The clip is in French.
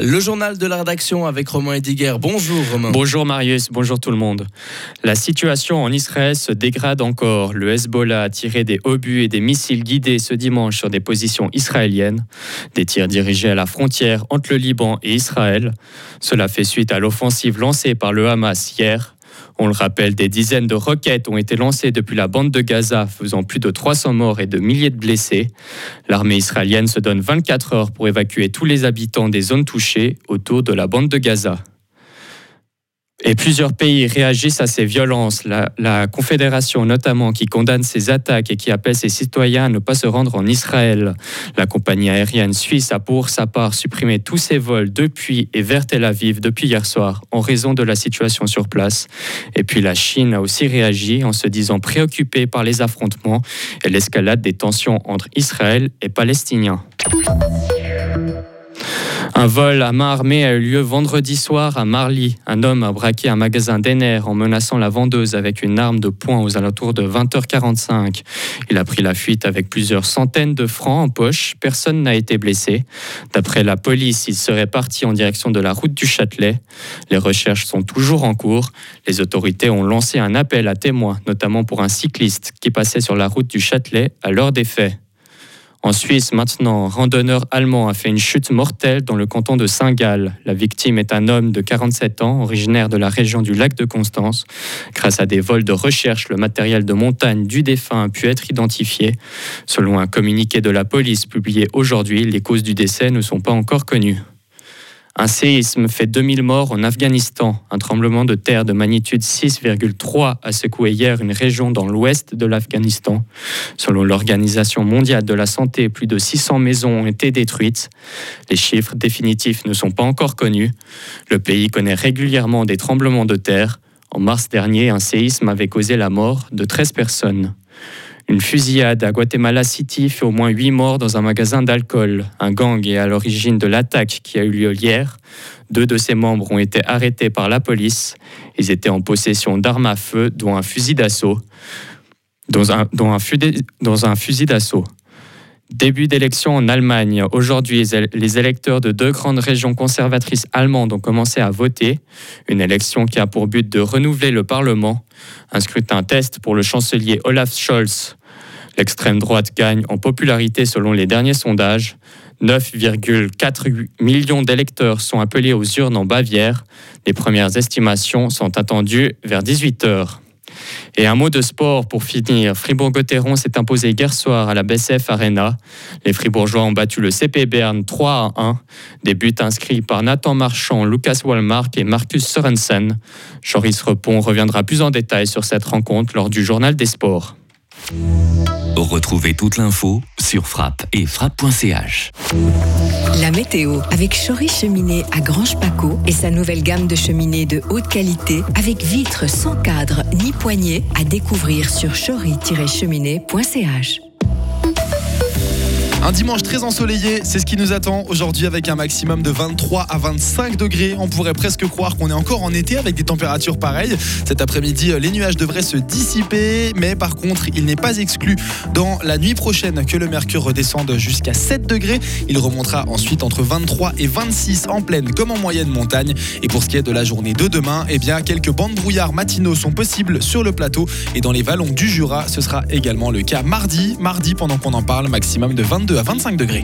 Le journal de la rédaction avec Romain Ediger. Bonjour Romain. Bonjour Marius, bonjour tout le monde. La situation en Israël se dégrade encore. Le Hezbollah a tiré des obus et des missiles guidés ce dimanche sur des positions israéliennes. Des tirs dirigés à la frontière entre le Liban et Israël. Cela fait suite à l'offensive lancée par le Hamas hier. On le rappelle, des dizaines de roquettes ont été lancées depuis la bande de Gaza, faisant plus de 300 morts et de milliers de blessés. L'armée israélienne se donne 24 heures pour évacuer tous les habitants des zones touchées autour de la bande de Gaza. Et plusieurs pays réagissent à ces violences. La, Confédération notamment qui condamne ces attaques et qui appelle ses citoyens à ne pas se rendre en Israël. La compagnie aérienne suisse a pour sa part supprimé tous ses vols depuis et vers Tel Aviv depuis hier soir en raison de la situation sur place. Et puis la Chine a aussi réagi en se disant préoccupée par les affrontements et l'escalade des tensions entre Israël et Palestiniens. Un vol à main armée a eu lieu vendredi soir à Marly. Un homme a braqué un magasin d'Ener en menaçant la vendeuse avec une arme de poing aux alentours de 20h45. Il a pris la fuite avec plusieurs centaines de francs en poche. Personne n'a été blessé. D'après la police, il serait parti en direction de la route du Châtelet. Les recherches sont toujours en cours. Les autorités ont lancé un appel à témoins, notamment pour un cycliste qui passait sur la route du Châtelet à l'heure des faits. En Suisse, maintenant, un randonneur allemand a fait une chute mortelle dans le canton de Saint-Gall. La victime est un homme de 47 ans, originaire de la région du lac de Constance. Grâce à des vols de recherche, le matériel de montagne du défunt a pu être identifié. Selon un communiqué de la police publié aujourd'hui, les causes du décès ne sont pas encore connues. Un séisme fait 2000 morts en Afghanistan. Un tremblement de terre de magnitude 6,3 a secoué hier une région dans l'ouest de l'Afghanistan. Selon l'Organisation mondiale de la santé, plus de 600 maisons ont été détruites. Les chiffres définitifs ne sont pas encore connus. Le pays connaît régulièrement des tremblements de terre. En mars dernier, un séisme avait causé la mort de 13 personnes. Une fusillade à Guatemala City fait au moins 8 morts dans un magasin d'alcool. Un gang est à l'origine de l'attaque qui a eu lieu hier. Deux de ses membres ont été arrêtés par la police. Ils étaient en possession d'armes à feu, dont un fusil d'assaut. Fusil d'assaut. Début d'élection en Allemagne. Aujourd'hui, les électeurs de deux grandes régions conservatrices allemandes ont commencé à voter. Une élection qui a pour but de renouveler le Parlement. Un scrutin test pour le chancelier Olaf Scholz. L'extrême droite gagne en popularité selon les derniers sondages. 9,4 millions d'électeurs sont appelés aux urnes en Bavière. Les premières estimations sont attendues vers 18 heures. Et un mot de sport pour finir. Fribourg-Gotteron s'est imposé hier soir à la BCF Arena. Les Fribourgeois ont battu le CP Berne 3 à 1. Des buts inscrits par Nathan Marchand, Lucas Walmark et Marcus Sorensen. Joris Repon reviendra plus en détail sur cette rencontre lors du journal des sports. Retrouvez toute l'info sur frappe et frappe.ch. La météo avec Chory Cheminée à Grange Paco et sa nouvelle gamme de cheminées de haute qualité avec vitres sans cadre ni poignée à découvrir sur chory-cheminée.ch. Un dimanche très ensoleillé, c'est ce qui nous attend aujourd'hui avec un maximum de 23 à 25 degrés. On pourrait presque croire qu'on est encore en été avec des températures pareilles. Cet après-midi, les nuages devraient se dissiper, mais par contre, il n'est pas exclu dans la nuit prochaine que le mercure redescende jusqu'à 7 degrés. Il remontera ensuite entre 23 et 26 en pleine comme en moyenne montagne. Et pour ce qui est de la journée de demain, eh bien, quelques bandes brouillards matinaux sont possibles sur le plateau et dans les vallons du Jura. Ce sera également le cas mardi. Mardi, pendant qu'on en parle, maximum de 22 à 25 degrés.